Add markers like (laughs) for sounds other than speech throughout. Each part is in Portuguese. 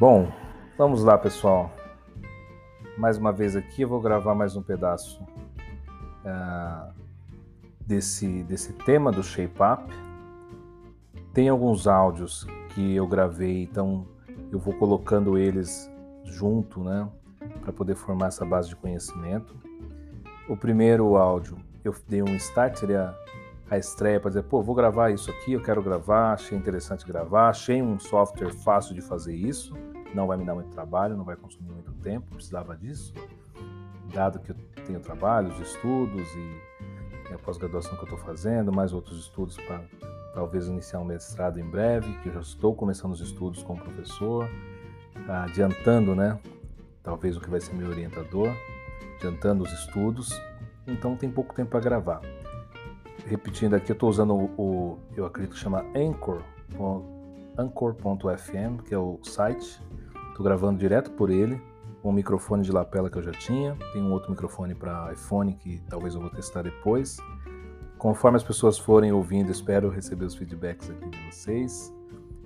Bom, vamos lá, pessoal. Mais uma vez aqui, eu vou gravar mais um pedaço uh, desse, desse tema do Shape Up. Tem alguns áudios que eu gravei, então eu vou colocando eles junto, né, para poder formar essa base de conhecimento. O primeiro áudio eu dei um start, seria a estreia para dizer, pô, vou gravar isso aqui, eu quero gravar, achei interessante gravar, achei um software fácil de fazer isso, não vai me dar muito trabalho, não vai consumir muito tempo, precisava disso, dado que eu tenho trabalhos, estudos e a pós-graduação que eu estou fazendo, mais outros estudos para talvez iniciar um mestrado em breve, que eu já estou começando os estudos como professor, adiantando, né, talvez o que vai ser meu orientador, adiantando os estudos, então tem pouco tempo para gravar. Repetindo aqui, eu estou usando o, o, eu acredito que chama Anchor, Anchor.fm, que é o site. Estou gravando direto por ele, o microfone de lapela que eu já tinha. Tem um outro microfone para iPhone que talvez eu vou testar depois. Conforme as pessoas forem ouvindo, espero receber os feedbacks aqui de vocês.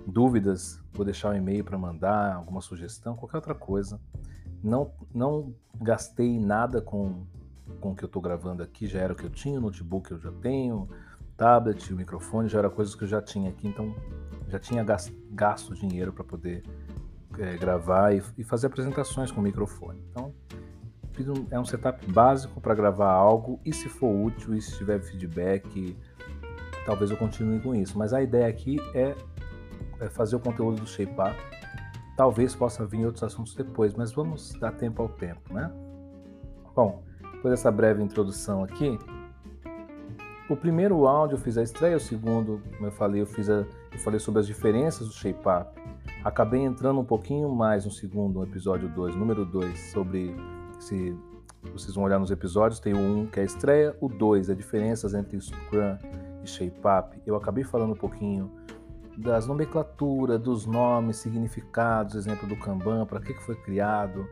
Dúvidas, vou deixar um e-mail para mandar, alguma sugestão, qualquer outra coisa. Não, não gastei nada com com o que eu estou gravando aqui já era o que eu tinha, o notebook eu já tenho, tablet, o microfone já era coisas que eu já tinha aqui, então já tinha gasto, dinheiro para poder é, gravar e, e, fazer apresentações com microfone. Então é um setup básico para gravar algo e se for útil e se tiver feedback, talvez eu continue com isso. Mas a ideia aqui é, é fazer o conteúdo do Shape Up. Talvez possa vir outros assuntos depois, mas vamos dar tempo ao tempo, né? Bom, depois dessa breve introdução aqui, o primeiro áudio eu fiz a estreia, o segundo, como eu falei, eu fiz a, eu falei sobre as diferenças do shape up. Acabei entrando um pouquinho mais no segundo, no episódio 2, número 2, sobre se vocês vão olhar nos episódios, tem o 1 um, que é a estreia, o 2, as diferenças entre Scrum e Shape Up. Eu acabei falando um pouquinho das nomenclaturas, dos nomes, significados, exemplo do Kanban, para que, que foi criado,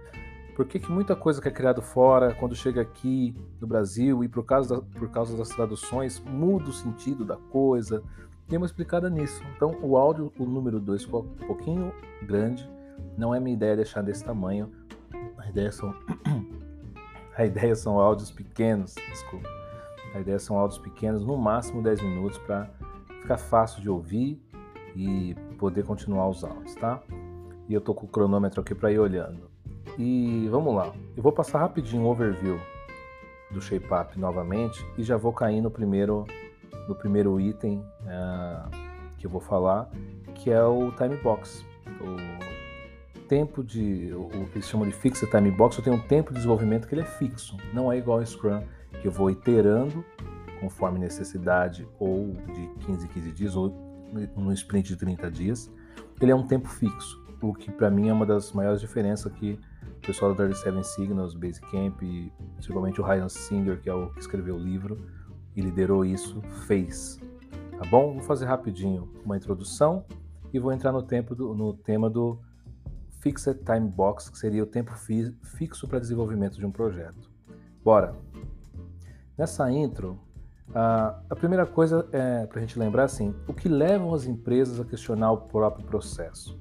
por que, que muita coisa que é criado fora, quando chega aqui no Brasil e por causa, da, por causa das traduções, muda o sentido da coisa? Tem uma explicada nisso. Então, o áudio, o número 2, ficou um pouquinho grande. Não é minha ideia deixar desse tamanho. A ideia são, (clears throat) a ideia são áudios pequenos, desculpa. A ideia são áudios pequenos, no máximo 10 minutos, para ficar fácil de ouvir e poder continuar os áudios, tá? E eu tô com o cronômetro aqui para ir olhando. E vamos lá, eu vou passar rapidinho o overview do Shape Up novamente e já vou cair no primeiro, no primeiro item uh, que eu vou falar, que é o Time Box. O tempo de, o que eles chamam de Fixed Time Box, eu tenho um tempo de desenvolvimento que ele é fixo, não é igual ao Scrum, que eu vou iterando conforme necessidade, ou de 15 em 15 dias, ou no sprint de 30 dias. Ele é um tempo fixo, o que para mim é uma das maiores diferenças que o pessoal da 37 Signals, Basecamp, principalmente o Ryan Singer, que é o que escreveu o livro e liderou isso, fez. Tá bom? Vou fazer rapidinho uma introdução e vou entrar no, tempo do, no tema do Fixed Time Box, que seria o tempo fi, fixo para desenvolvimento de um projeto. Bora! Nessa intro, a, a primeira coisa é para a gente lembrar assim: o que leva as empresas a questionar o próprio processo?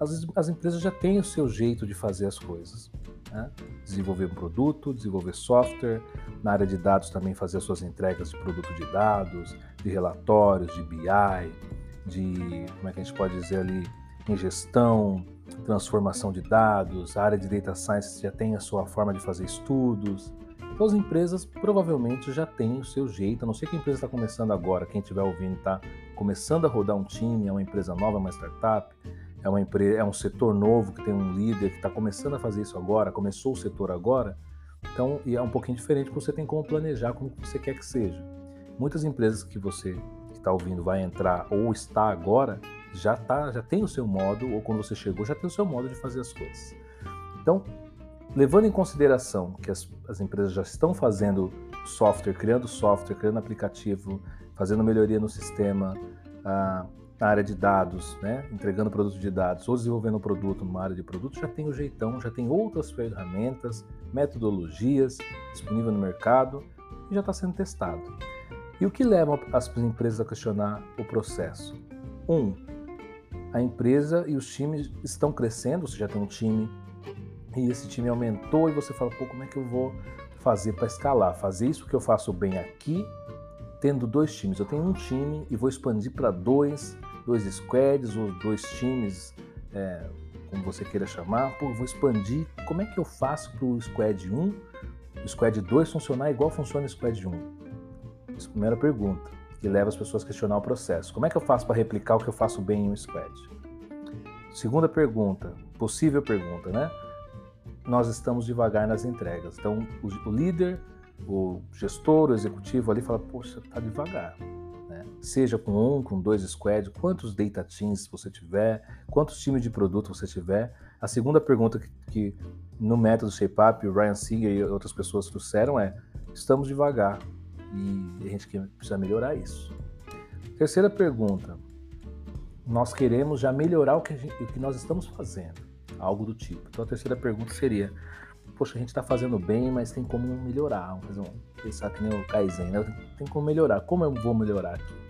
as, as empresas já têm o seu jeito de fazer as coisas. Né? Desenvolver um produto, desenvolver software, na área de dados também fazer as suas entregas de produto de dados, de relatórios, de BI, de, como é que a gente pode dizer ali, ingestão, transformação de dados, a área de data science já tem a sua forma de fazer estudos. Então as empresas provavelmente já têm o seu jeito, a não ser que a empresa está começando agora, quem estiver ouvindo está começando a rodar um time, é uma empresa nova, uma startup, é uma empresa, é um setor novo que tem um líder que está começando a fazer isso agora, começou o setor agora, então e é um pouquinho diferente porque você tem como planejar como você quer que seja. Muitas empresas que você está ouvindo vai entrar ou está agora já tá, já tem o seu modo ou quando você chegou já tem o seu modo de fazer as coisas. Então, levando em consideração que as, as empresas já estão fazendo software, criando software, criando aplicativo, fazendo melhoria no sistema, ah, na área de dados, né, entregando produtos de dados ou desenvolvendo um produto numa área de produto, já tem o jeitão, já tem outras ferramentas, metodologias disponíveis no mercado e já está sendo testado. E o que leva as empresas a questionar o processo? Um, a empresa e os times estão crescendo, você já tem um time e esse time aumentou e você fala, pô, como é que eu vou fazer para escalar? Fazer isso que eu faço bem aqui, tendo dois times. Eu tenho um time e vou expandir para dois, dois squads ou dois times, é, como você queira chamar. Pô, vou expandir. Como é que eu faço para o squad 1, o squad 2 funcionar igual funciona o squad 1? Essa é a primeira pergunta, que leva as pessoas a questionar o processo. Como é que eu faço para replicar o que eu faço bem em um squad? Segunda pergunta, possível pergunta, né? Nós estamos devagar nas entregas. Então, o, líder, o gestor, o executivo ali fala: Poxa, tá devagar. Seja com um, com dois squads, quantos data teams você tiver, quantos times de produto você tiver. A segunda pergunta que, que no método ShapeUp, o Ryan Singer e outras pessoas trouxeram é: estamos devagar e a gente precisa melhorar isso. Terceira pergunta: nós queremos já melhorar o que, gente, o que nós estamos fazendo, algo do tipo. Então a terceira pergunta seria: poxa, a gente está fazendo bem, mas tem como melhorar. Vamos pensar que nem o Kaizen, né? Tem como melhorar. Como eu vou melhorar aqui?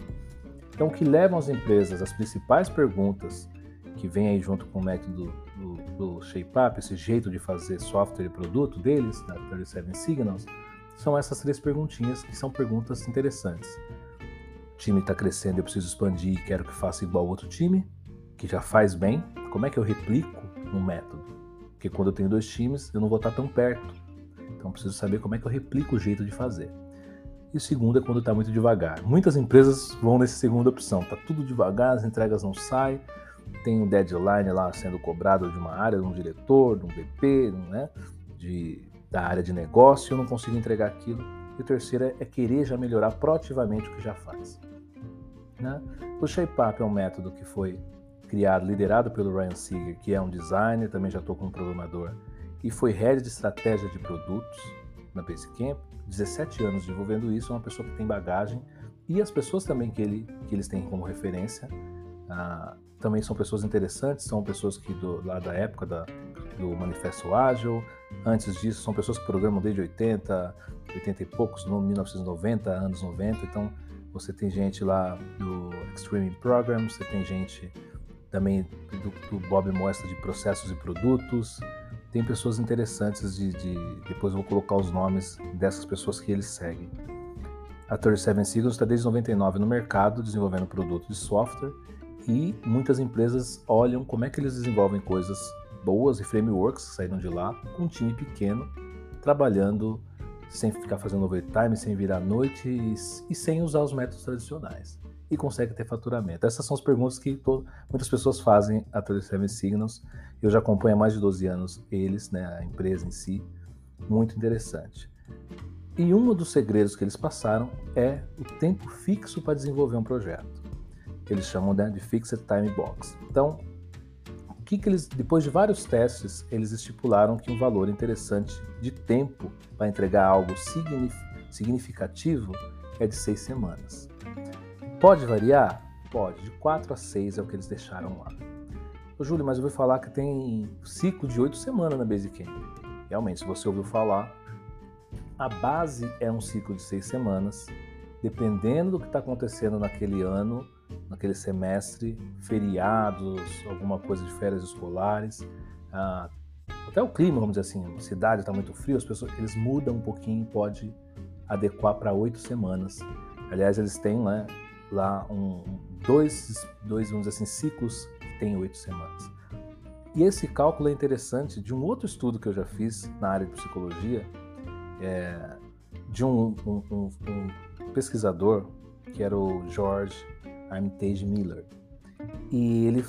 Então, o que levam as empresas, as principais perguntas que vem aí junto com o método do, do ShapeUp, esse jeito de fazer software e produto deles, da 37 Signals, são essas três perguntinhas que são perguntas interessantes. O time está crescendo, eu preciso expandir e quero que faça igual outro time, que já faz bem. Como é que eu replico um método? Porque quando eu tenho dois times, eu não vou estar tão perto. Então preciso saber como é que eu replico o jeito de fazer. E o segundo é quando está muito devagar. Muitas empresas vão nessa segunda opção. Está tudo devagar, as entregas não saem, tem um deadline lá sendo cobrado de uma área, de um diretor, de um VP, né? de da área de negócio, eu não consigo entregar aquilo. E o terceiro é, é querer já melhorar proativamente o que já faz. Né? O ShapeUp é um método que foi criado, liderado pelo Ryan Seeger, que é um designer, também já estou como programador, e foi head de estratégia de produtos na Basecamp, 17 anos desenvolvendo isso, é uma pessoa que tem bagagem, e as pessoas também que, ele, que eles têm como referência ah, também são pessoas interessantes, são pessoas que do, lá da época da, do Manifesto Ágil. Antes disso, são pessoas que programam desde 80, 80 e poucos, no 1990, anos 90. Então, você tem gente lá do Extreme Program, você tem gente também do, do Bob Mostra de processos e produtos. Tem pessoas interessantes de, de, Depois eu vou colocar os nomes dessas pessoas que eles seguem. A 37 Signals está desde 99 no mercado, desenvolvendo produtos de software e muitas empresas olham como é que eles desenvolvem coisas boas e frameworks que saíram de lá, com um time pequeno, trabalhando sem ficar fazendo overtime, sem virar noite e, e sem usar os métodos tradicionais. E consegue ter faturamento. Essas são as perguntas que muitas pessoas fazem a 37 Signals. Eu já acompanho há mais de 12 anos eles, né, a empresa em si. Muito interessante. E um dos segredos que eles passaram é o tempo fixo para desenvolver um projeto. Eles chamam né, de Fixed Time Box. Então, que, que eles, depois de vários testes, eles estipularam que um valor interessante de tempo para entregar algo significativo é de seis semanas. Pode variar? Pode, de quatro a seis é o que eles deixaram lá. Ô, Júlio, mas eu vou falar que tem ciclo de oito semanas na Basecamp. Realmente, se você ouviu falar, a base é um ciclo de seis semanas. Dependendo do que está acontecendo naquele ano, naquele semestre, feriados, alguma coisa de férias escolares, ah, até o clima, vamos dizer assim, a cidade está muito frio, as pessoas eles mudam um pouquinho, pode adequar para oito semanas. Aliás, eles têm né, lá um, dois, dois, vamos dizer assim, ciclos têm oito semanas. E esse cálculo é interessante de um outro estudo que eu já fiz na área de psicologia, é, de um, um, um, um pesquisador que era o George Armitage Miller. E ele,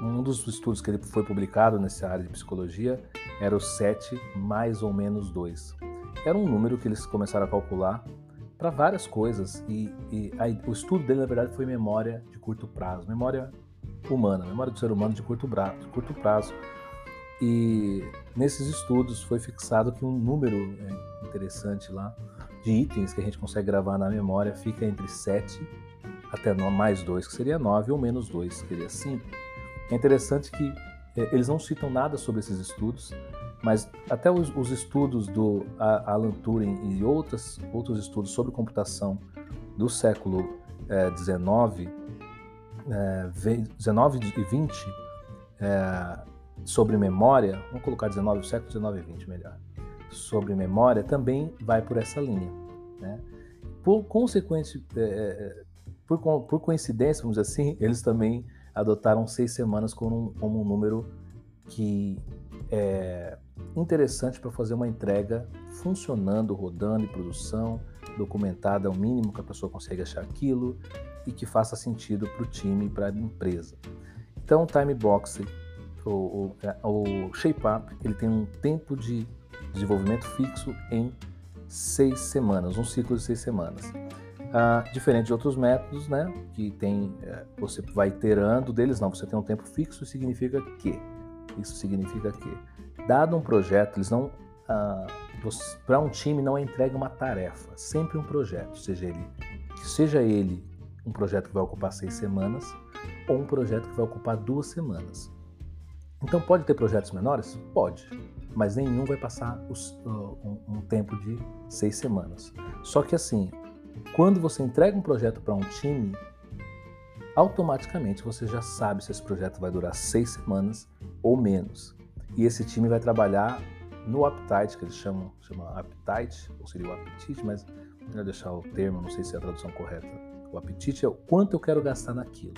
um dos estudos que ele foi publicado nessa área de psicologia era o 7 mais ou menos 2. Era um número que eles começaram a calcular para várias coisas e, e aí, o estudo dele na verdade foi memória de curto prazo, memória humana, memória do ser humano de curto prazo, de curto prazo. E nesses estudos foi fixado que um número é, interessante lá de itens que a gente consegue gravar na memória fica entre 7 até mais 2, que seria 9, ou menos 2, que seria 5. É interessante que é, eles não citam nada sobre esses estudos, mas até os, os estudos do Alan Turing e outras, outros estudos sobre computação do século XIX, é, é, 19 e 20 é, sobre memória, vamos colocar 19, século 19 e 20 melhor, sobre memória também vai por essa linha. Né? Por, consequente, é, é por, por, coincidência, vamos dizer assim, eles também adotaram seis semanas como um, como um número que é interessante para fazer uma entrega funcionando, rodando em produção, documentada ao mínimo que a pessoa consegue achar aquilo e que faça sentido para o time e para a empresa. Então, o time box, o, o, é, o shape up, ele tem um tempo de desenvolvimento fixo em seis semanas, um ciclo de seis semanas. Ah, diferente de outros métodos, né, que tem, é, você vai iterando deles, não, você tem um tempo fixo, significa que, isso significa que, dado um projeto, eles não, ah, para um time não é entregue uma tarefa, sempre um projeto, seja ele, seja ele um projeto que vai ocupar seis semanas ou um projeto que vai ocupar duas semanas. Então pode ter projetos menores? Pode, mas nenhum vai passar os, uh, um, um tempo de seis semanas. Só que assim, quando você entrega um projeto para um time, automaticamente você já sabe se esse projeto vai durar seis semanas ou menos. E esse time vai trabalhar no appetite, que eles chamam, chamam appetite, ou seria o apetite, mas melhor deixar o termo, não sei se é a tradução correta. O apetite é o quanto eu quero gastar naquilo.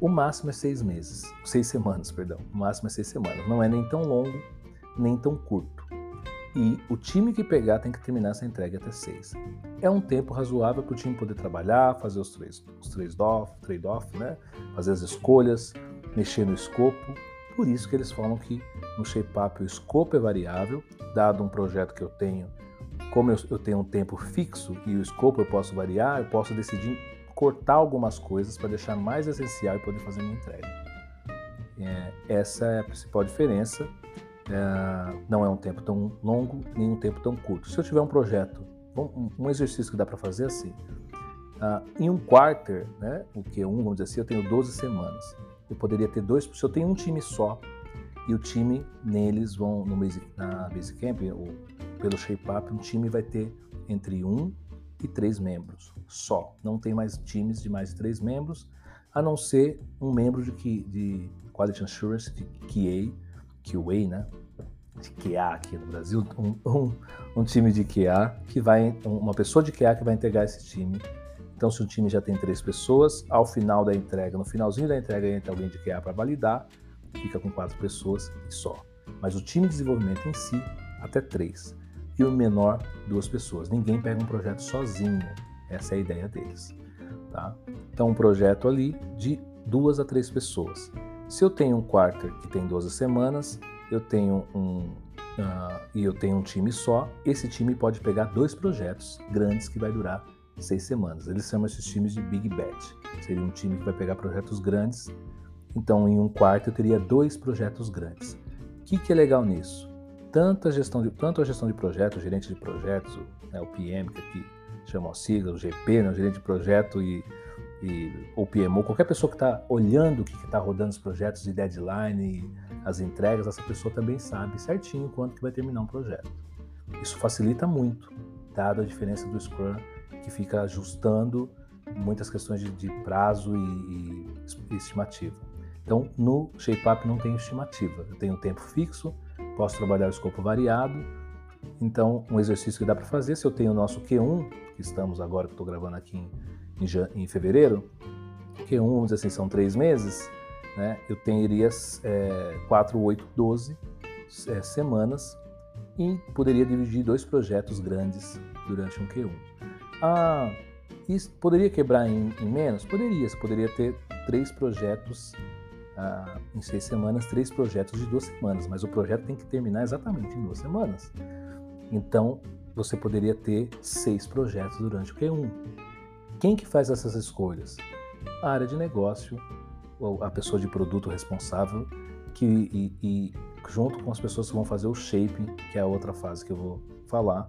O máximo é seis meses, seis semanas, perdão. O máximo é seis semanas. Não é nem tão longo, nem tão curto. E o time que pegar tem que terminar essa entrega até seis. É um tempo razoável para o time poder trabalhar, fazer os três, os trade-off, trade-off, né? fazer as escolhas, mexer no escopo. Por isso que eles falam que no shape-up o escopo é variável, dado um projeto que eu tenho, como eu, eu tenho um tempo fixo e o escopo eu posso variar, eu posso decidir cortar algumas coisas para deixar mais essencial e poder fazer minha entrega. É, essa é a principal diferença é, não é um tempo tão longo nem um tempo tão curto. Se eu tiver um projeto, um, um exercício que dá para fazer assim, uh, em um quarter, né, o que é um, vamos dizer assim, eu tenho 12 semanas. Eu poderia ter dois, se eu tenho um time só e o time neles vão no base, na Basecamp ou pelo ShapeUp, um time vai ter entre um e três membros só. Não tem mais times de mais de três membros, a não ser um membro de, de Quality Assurance, de QA, QA, né? De QA aqui no Brasil, (laughs) um, um, um, time de QA que vai, uma pessoa de QA que vai integrar esse time. Então, se o time já tem três pessoas, ao final da entrega, no finalzinho da entrega, entra alguém de QA para validar, fica com quatro pessoas e só. Mas o time de desenvolvimento em si, até três. E o menor, duas pessoas. Ninguém pega um projeto sozinho. Essa é a ideia deles. Tá? Então, um projeto ali de duas a três pessoas. Se eu tenho um quarter que tem 12 semanas, eu tenho um uh, e eu tenho um time só, esse time pode pegar dois projetos grandes que vai durar seis semanas. Eles chamam esses times de Big Bet. Seria um time que vai pegar projetos grandes. Então, em um quarto, eu teria dois projetos grandes. O que, que é legal nisso? Tanto a gestão de, tanto a gestão de projetos, o gerente de projetos, o, né, o PM, que aqui chama a sigla, o GP, né, o gerente de projeto e e, ou PMO, qualquer pessoa que está olhando o que está rodando os projetos de deadline e as entregas, essa pessoa também sabe certinho quanto que vai terminar um projeto. Isso facilita muito, dado a diferença do Scrum, que fica ajustando muitas questões de, de prazo e, e, estimativa. Então, no ShapeUp não tem estimativa. Eu tenho um tempo fixo, posso trabalhar o escopo variado. Então, um exercício que dá para fazer, se eu tenho o nosso Q1, que estamos agora, que estou gravando aqui em em, em fevereiro, que um, vamos dizer assim, são três meses, né, eu teria é, 4, 8, 12 é, semanas e poderia dividir dois projetos grandes durante um Q1. Ah, isso poderia quebrar em, em menos? Poderia, você poderia ter três projetos ah, em seis semanas, três projetos de duas semanas, mas o projeto tem que terminar exatamente em duas semanas. Então, você poderia ter seis projetos durante o Q1. Quem que faz essas escolhas? A área de negócio, a pessoa de produto responsável, que e, e, junto com as pessoas que vão fazer o shaping, que é a outra fase que eu vou falar,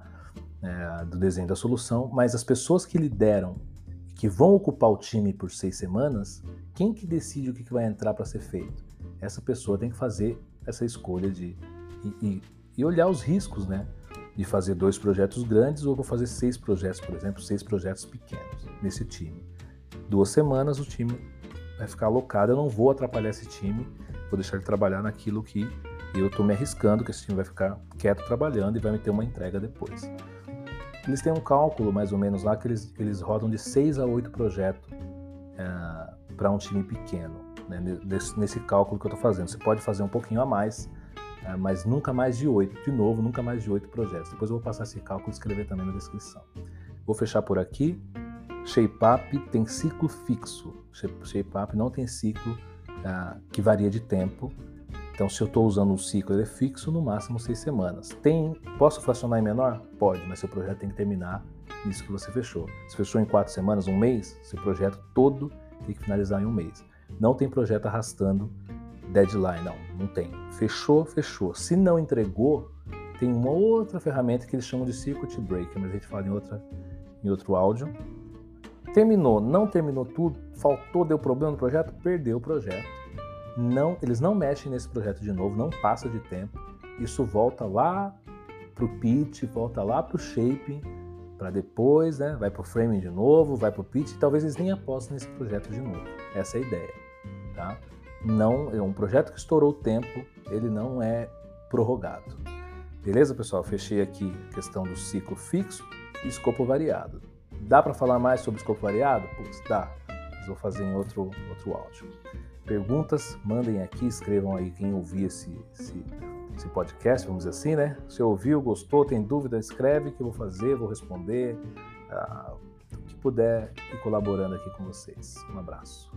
é, do desenho da solução, mas as pessoas que lideram, que vão ocupar o time por seis semanas, quem que decide o que, vai entrar para ser feito? Essa pessoa tem que fazer essa escolha de e, e olhar os riscos, né? de fazer dois projetos grandes ou vou fazer seis projetos, por exemplo, seis projetos pequenos nesse time. Duas semanas o time vai ficar alocado. Eu não vou atrapalhar esse time, vou deixar ele trabalhar naquilo que eu estou me arriscando, que esse time vai ficar quieto trabalhando e vai me ter uma entrega depois. Eles têm um cálculo mais ou menos lá que eles, eles rodam de 6 a 8 projetos é, para um time pequeno, né, nesse, nesse, cálculo que eu estou fazendo. Você pode fazer um pouquinho a mais, é, mas nunca mais de 8. De novo, nunca mais de 8 projetos. Depois eu vou passar esse cálculo e escrever também na descrição. Vou fechar por aqui. ShapeUp tem ciclo fixo. ShapeUp não tem ciclo uh, que varia de tempo. Então, se eu estou usando um ciclo, ele é fixo, no máximo seis semanas. Tem, posso fracionar em menor? Pode, mas seu projeto tem que terminar nisso que você fechou. Se fechou em quatro semanas, um mês, seu projeto todo tem que finalizar em um mês. Não tem projeto arrastando deadline, não, não tem. Fechou, fechou. Se não entregou, tem uma outra ferramenta que eles chamam de Circuit Breaker, mas a gente fala em, outra, em outro áudio. Terminou, não terminou tudo, faltou, deu problema no projeto, perdeu o projeto. Não, eles não mexem nesse projeto de novo, não passa de tempo. Isso volta lá para o pitch, volta lá para o shaping, para depois, né? Vai para o framing de novo, vai para o pitch. Talvez eles nem apostem nesse projeto de novo. Essa é a ideia, tá? Não é um projeto que estourou o tempo, ele não é prorrogado. Beleza, pessoal? Fechei aqui a questão do ciclo fixo e escopo variado. Dá para falar mais sobre escopo variado? Putz, dá. Mas vou fazer em outro, outro áudio. Perguntas, mandem aqui, escrevam aí quem ouvir esse, esse, esse podcast, vamos dizer assim, né? Se ouviu, gostou, tem dúvida, escreve que eu vou fazer, vou responder. Ah, o que puder ir colaborando aqui com vocês. Um abraço.